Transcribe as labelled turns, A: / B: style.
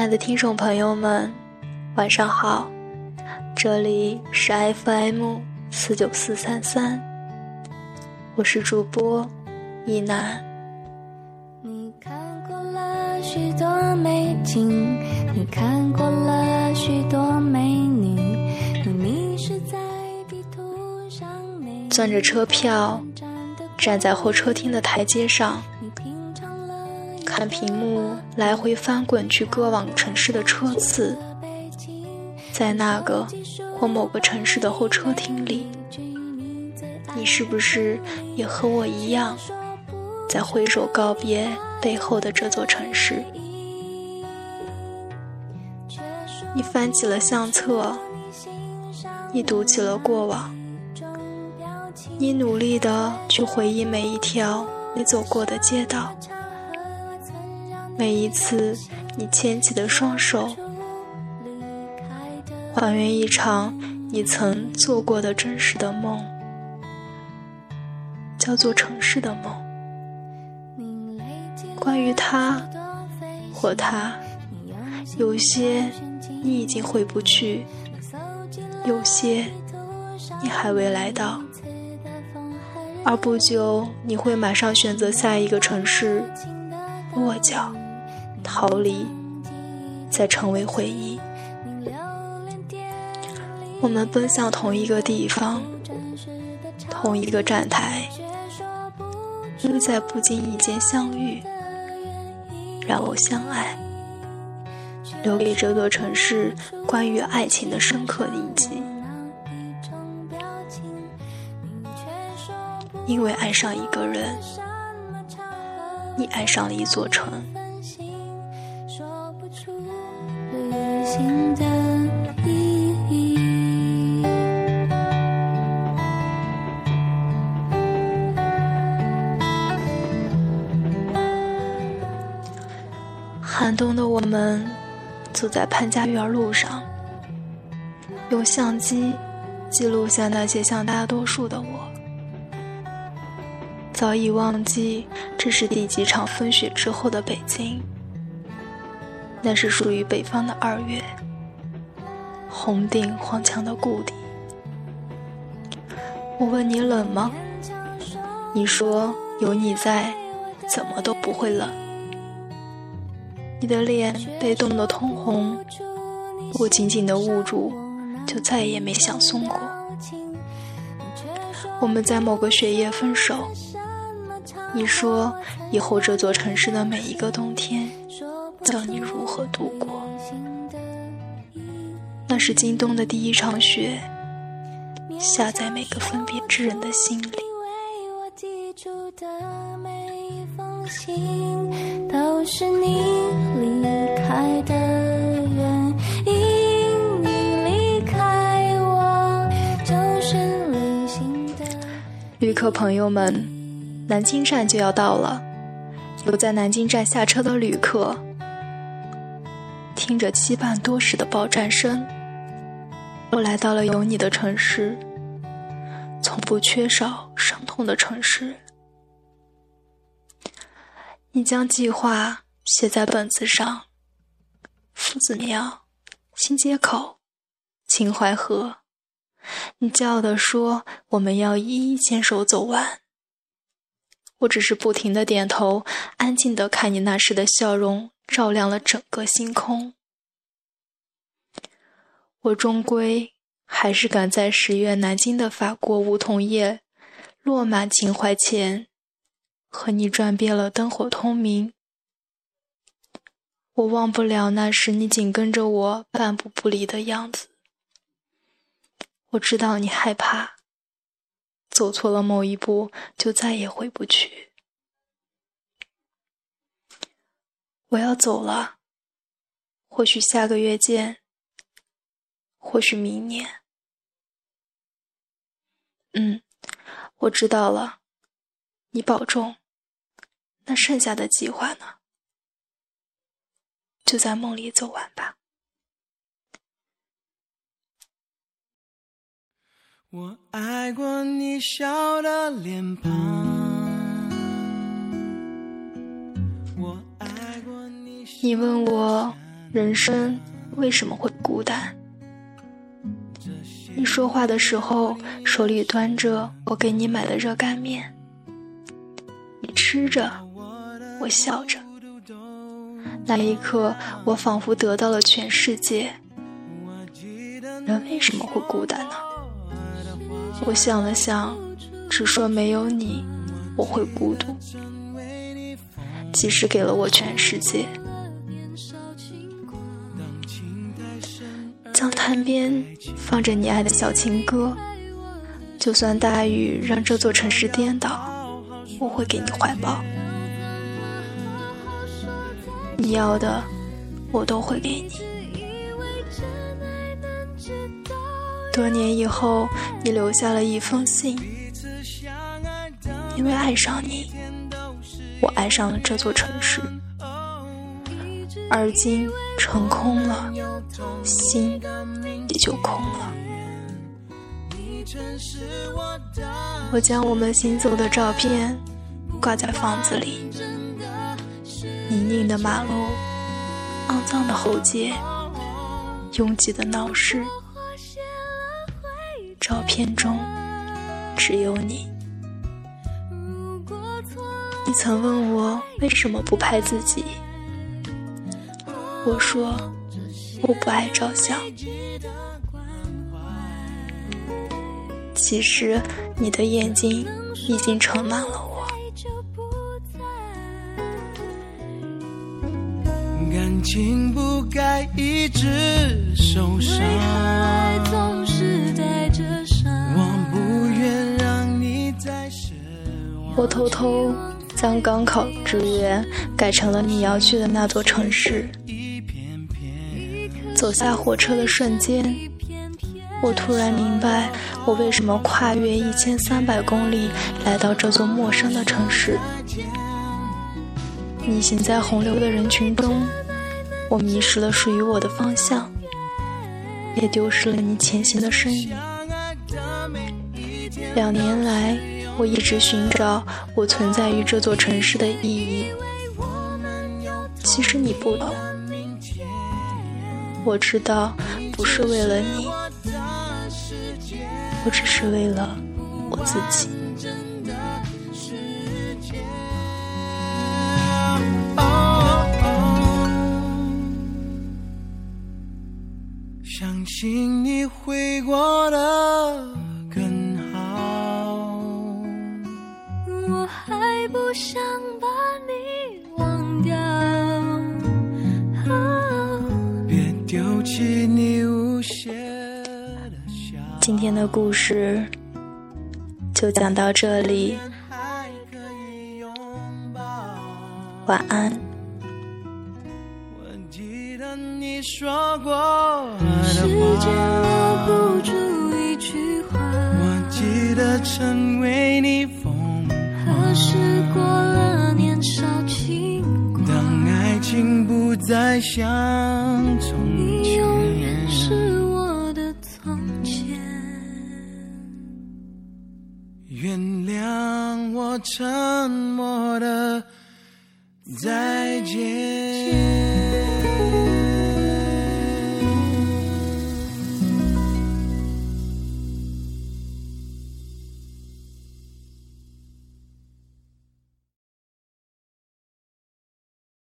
A: 亲爱的听众朋友们，晚上好，这里是 FM 四九四三三，我是主播一楠。
B: 你看过了许多美景，你看过了许多美女，你迷失在地图上每
A: 攥着车票，站在候车厅的台阶上，看屏幕来回翻滚去割往城市的车次，在那个或某个城市的候车厅里，
B: 你
A: 是不是也和我一样，在挥手告别背后的这座城市？你翻起了相册，
B: 你
A: 读起了过往，你努力的去回忆每一条你走过的街道，每一次你牵起的双手，还原一场你曾做过的真实的梦，叫做城市的梦。关于他或他，有些你已经回不去，有些你还未来到，而不久你会马上选择下一个城市落脚、逃离，再成为回忆。我们奔向同一个地方，同一个站台，又在不经意间相遇，然后相爱，留给这座城市关于爱情的深刻印记。因为爱上一个人，你爱上了一座城。
B: 的意义。
A: 寒冬的我们，走在潘家园路上，用相机记录下那些像大多数的我。早已忘记这是第几场风雪之后的北京，那是属于北方的二月，红顶黄墙的故地。我问你冷吗？你说有你在，怎么都不会冷。你的脸被冻得通红，我紧紧地捂住，就再也没想松过。我们在某个雪夜分手。你说以后这座城市的每一个冬天，教你如何度过。那是今冬的第一场雪，下在每个分别之人的心里。
B: 为我寄出的每一封信，都是你离开的原因。你离开我，就是旅行的。
A: 旅客朋友们，南京站就要到了，有在南京站下车的旅客，听着期盼多时的报站声，我来到了有你的城市，从不缺少伤痛的城市。你将计划写在本子上，夫子庙、新街口、秦淮河。你骄傲地说：“我们要一一牵手走完。”我只是不停的点头，安静的看你那时的笑容，照亮了整个星空。我终归还是赶在十月南京的法国梧桐叶落满秦淮前，和你转遍了灯火通明。我忘不了那时你紧跟着我半步不离的样子。我知道你害怕，走错了某一步就再也回不去。我要走了，或许下个月见，或许明年。嗯，我知道了，你保重。那剩下的计划呢？就在梦里走完吧。
C: 我爱过你笑的脸庞，你
A: 问我人生为什么会孤单？你说话的时候，手里端着我给你买的热干面，你吃着，我笑着。那一刻，我仿佛得到了全世界。人为什么会孤单呢？我想了想，只说没有你，我会孤独。即使给了我全世界，江滩边放着你爱的小情歌，就算大雨让这座城市颠倒，我会给你怀抱。你要的，我都会给你。多年以后，你留下了一封信，因为爱上你，我爱上了这座城市。而今成空了，心也就空了。我将我们行走的照片挂在房子里。泥泞的马路，肮脏的后街，拥挤的闹市，照片中只有你。你曾问我为什么不拍自己，我说我不爱照相。其实你的眼睛已经盛满了我。
C: 感情不该一直受伤，我不愿让你再失望。
A: 我偷偷将高考志愿改成了你要去的那座城市。走下火车的瞬间，我突然明白，我为什么跨越一千三百公里来到这座陌生的城市。逆行在洪流的人群中，我迷失了属于我的方向，也丢失了你前行的身影。两年来，我一直寻找我存在于这座城市的意义。其实你不懂，我知道不是为了你，我只是为了我自己。
C: 相信你会过得更好。
B: 我还不想
A: 今天的故事就讲到这里，
C: 还可以拥抱。
A: 晚安。
C: 我记得你说过
B: 时间留，不住一句话，
C: 我记得成为你风。
B: 何时过了年少轻狂？
C: 当爱情不再像从沉默的再见。